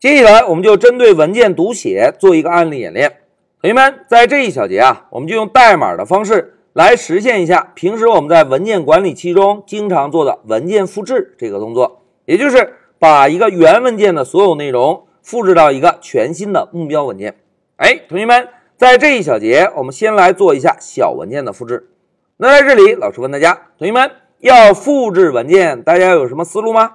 接下来我们就针对文件读写做一个案例演练。同学们，在这一小节啊，我们就用代码的方式来实现一下平时我们在文件管理器中经常做的文件复制这个动作，也就是把一个原文件的所有内容复制到一个全新的目标文件。哎，同学们，在这一小节，我们先来做一下小文件的复制。那在这里，老师问大家，同学们要复制文件，大家有什么思路吗？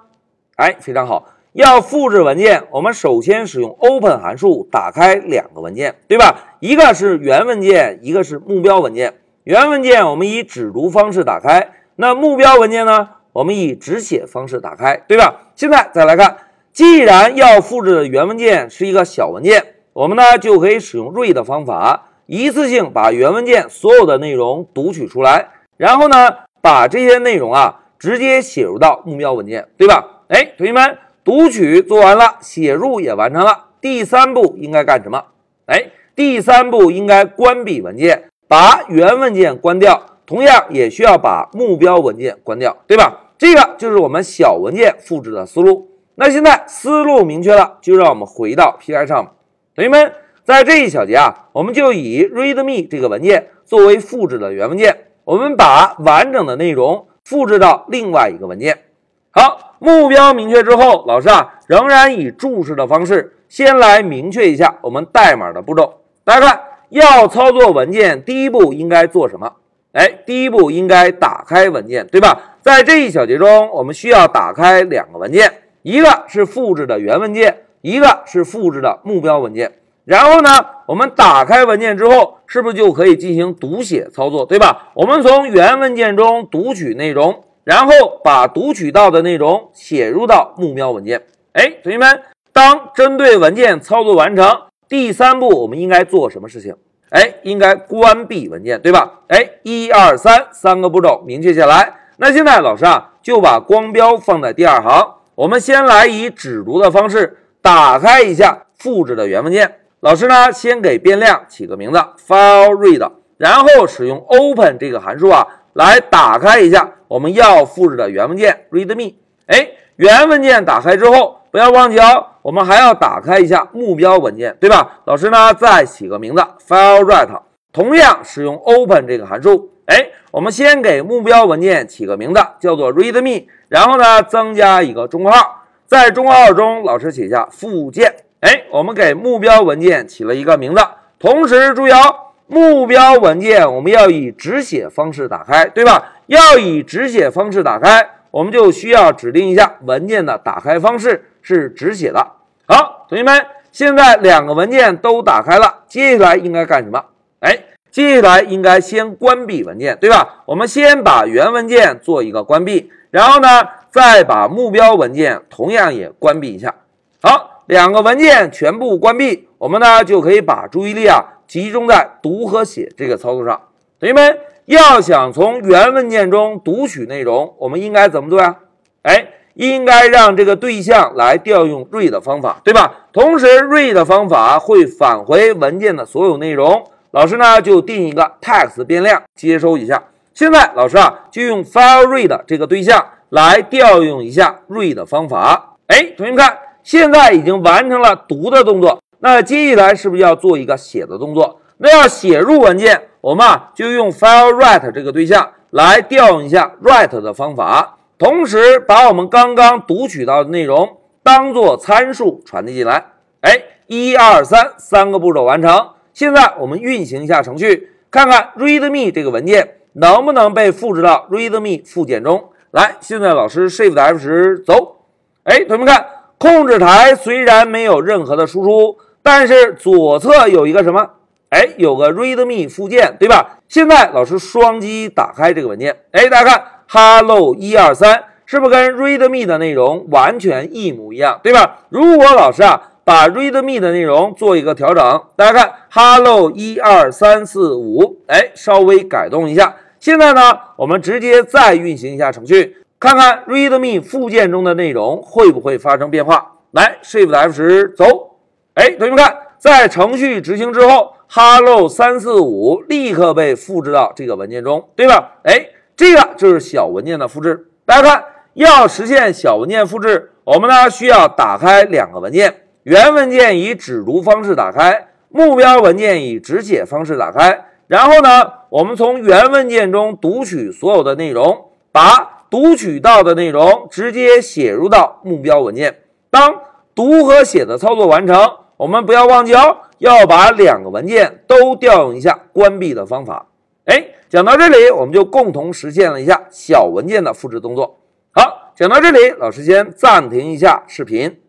哎，非常好。要复制文件，我们首先使用 open 函数打开两个文件，对吧？一个是原文件，一个是目标文件。原文件我们以只读方式打开，那目标文件呢？我们以只写方式打开，对吧？现在再来看，既然要复制的原文件是一个小文件，我们呢就可以使用 read 方法，一次性把原文件所有的内容读取出来，然后呢把这些内容啊直接写入到目标文件，对吧？哎，同学们。读取做完了，写入也完成了。第三步应该干什么？哎，第三步应该关闭文件，把原文件关掉，同样也需要把目标文件关掉，对吧？这个就是我们小文件复制的思路。那现在思路明确了，就让我们回到 Pi 上。同学们，在这一小节啊，我们就以 README 这个文件作为复制的原文件，我们把完整的内容复制到另外一个文件。好，目标明确之后，老师啊，仍然以注释的方式，先来明确一下我们代码的步骤。大家看，要操作文件，第一步应该做什么？哎，第一步应该打开文件，对吧？在这一小节中，我们需要打开两个文件，一个是复制的原文件，一个是复制的目标文件。然后呢，我们打开文件之后，是不是就可以进行读写操作，对吧？我们从原文件中读取内容。然后把读取到的内容写入到目标文件。哎，同学们，当针对文件操作完成，第三步我们应该做什么事情？哎，应该关闭文件，对吧？哎，一二三，三个步骤明确下来。那现在老师啊，就把光标放在第二行。我们先来以只读的方式打开一下复制的原文件。老师呢，先给变量起个名字，file read，然后使用 open 这个函数啊。来打开一下我们要复制的原文件，readme。哎，原文件打开之后，不要忘记哦，我们还要打开一下目标文件，对吧？老师呢，再起个名字，file write，同样使用 open 这个函数。哎，我们先给目标文件起个名字，叫做 readme，然后呢，增加一个中括号，在中括号中，老师写下附件。哎，我们给目标文件起了一个名字，同时注意哦。目标文件我们要以只写方式打开，对吧？要以只写方式打开，我们就需要指定一下文件的打开方式是只写的。好，同学们，现在两个文件都打开了，接下来应该干什么？哎，接下来应该先关闭文件，对吧？我们先把原文件做一个关闭，然后呢，再把目标文件同样也关闭一下。好，两个文件全部关闭，我们呢就可以把注意力啊。集中在读和写这个操作上，同学们要想从原文件中读取内容，我们应该怎么做呀？哎，应该让这个对象来调用 read 方法，对吧？同时，read 方法会返回文件的所有内容。老师呢就定一个 text 变量接收一下。现在老师啊就用 file read 这个对象来调用一下 read 方法。哎，同学们看，现在已经完成了读的动作。那接下来是不是要做一个写的动作？那要写入文件，我们啊就用 file write 这个对象来调用一下 write 的方法，同时把我们刚刚读取到的内容当做参数传递进来。哎，一二三，三个步骤完成。现在我们运行一下程序，看看 readme 这个文件能不能被复制到 readme 附件中来。现在老师 shift F 十走。哎，同学们看，控制台虽然没有任何的输出。但是左侧有一个什么？哎，有个 readme 附件，对吧？现在老师双击打开这个文件，哎，大家看，hello 一二三，是不是跟 readme 的内容完全一模一样，对吧？如果老师啊把 readme 的内容做一个调整，大家看，hello 一二三四五，哎，稍微改动一下。现在呢，我们直接再运行一下程序，看看 readme 附件中的内容会不会发生变化。来，shift F 十走。哎，同学们看，在程序执行之后，hello 三四五立刻被复制到这个文件中，对吧？哎，这个就是小文件的复制。大家看，要实现小文件复制，我们呢需要打开两个文件，原文件以只读方式打开，目标文件以只写方式打开。然后呢，我们从原文件中读取所有的内容，把读取到的内容直接写入到目标文件。当读和写的操作完成，我们不要忘记哦，要把两个文件都调用一下关闭的方法。哎，讲到这里，我们就共同实现了一下小文件的复制动作。好，讲到这里，老师先暂停一下视频。